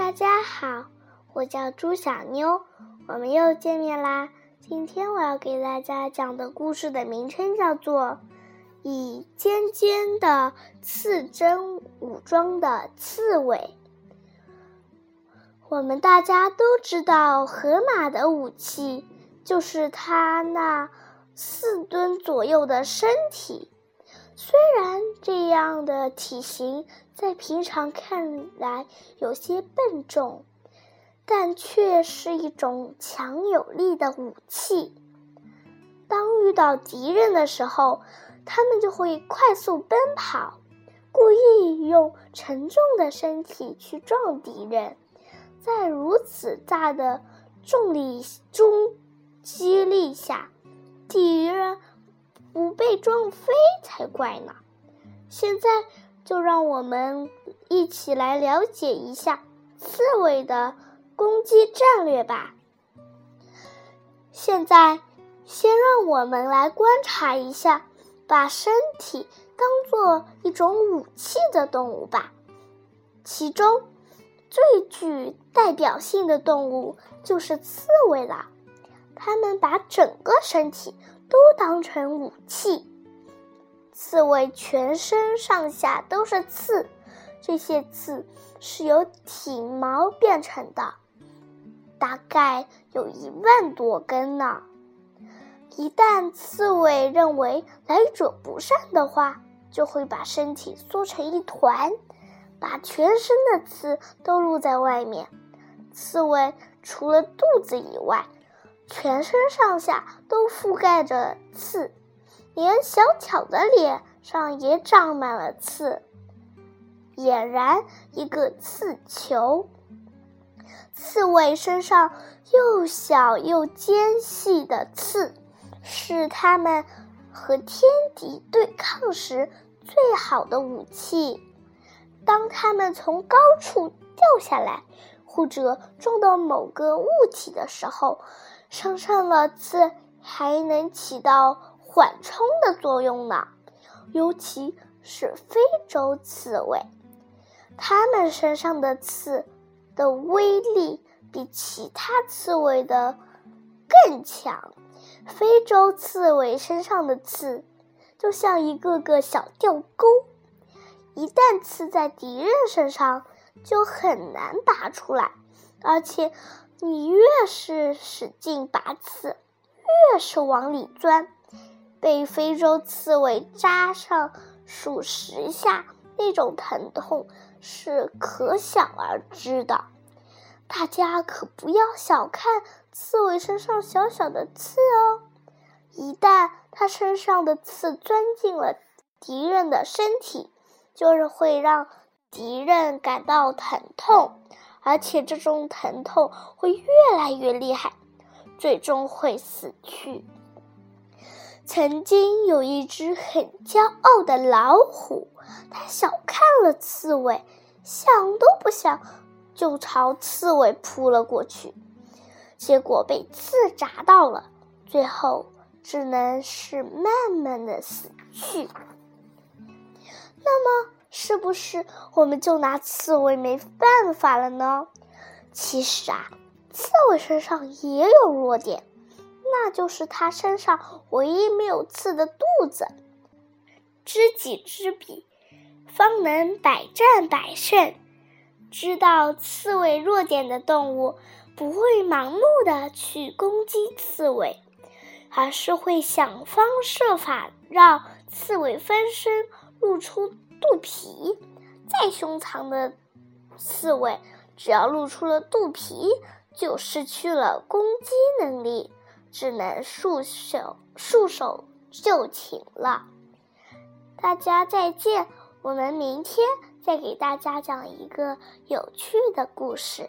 大家好，我叫朱小妞，我们又见面啦。今天我要给大家讲的故事的名称叫做《以尖尖的刺针武装的刺猬》。我们大家都知道，河马的武器就是它那四吨左右的身体。虽然这样的体型在平常看来有些笨重，但却是一种强有力的武器。当遇到敌人的时候，他们就会快速奔跑，故意用沉重的身体去撞敌人。在如此大的重力中激励下，敌人。不被撞飞才怪呢！现在就让我们一起来了解一下刺猬的攻击战略吧。现在，先让我们来观察一下把身体当做一种武器的动物吧。其中最具代表性的动物就是刺猬了，它们把整个身体。都当成武器。刺猬全身上下都是刺，这些刺是由体毛变成的，大概有一万多根呢。一旦刺猬认为来者不善的话，就会把身体缩成一团，把全身的刺都露在外面。刺猬除了肚子以外，全身上下都覆盖着刺，连小巧的脸上也长满了刺，俨然一个刺球。刺猬身上又小又尖细的刺，是它们和天敌对抗时最好的武器。当它们从高处掉下来，或者撞到某个物体的时候，身上的刺还能起到缓冲的作用呢，尤其是非洲刺猬，它们身上的刺的威力比其他刺猬的更强。非洲刺猬身上的刺就像一个个小吊钩，一旦刺在敌人身上，就很难拔出来，而且。你越是使劲拔刺，越是往里钻，被非洲刺猬扎上数十下，那种疼痛是可想而知的。大家可不要小看刺猬身上小小的刺哦，一旦它身上的刺钻进了敌人的身体，就是会让敌人感到疼痛。而且这种疼痛会越来越厉害，最终会死去。曾经有一只很骄傲的老虎，它小看了刺猬，想都不想就朝刺猬扑了过去，结果被刺扎到了，最后只能是慢慢的死去。那么。是不是我们就拿刺猬没办法了呢？其实啊，刺猬身上也有弱点，那就是它身上唯一没有刺的肚子。知己知彼，方能百战百胜。知道刺猬弱点的动物，不会盲目的去攻击刺猬，而是会想方设法让刺猬翻身，露出。肚皮再凶残的刺猬，只要露出了肚皮，就失去了攻击能力，只能束手束手就擒了。大家再见，我们明天再给大家讲一个有趣的故事。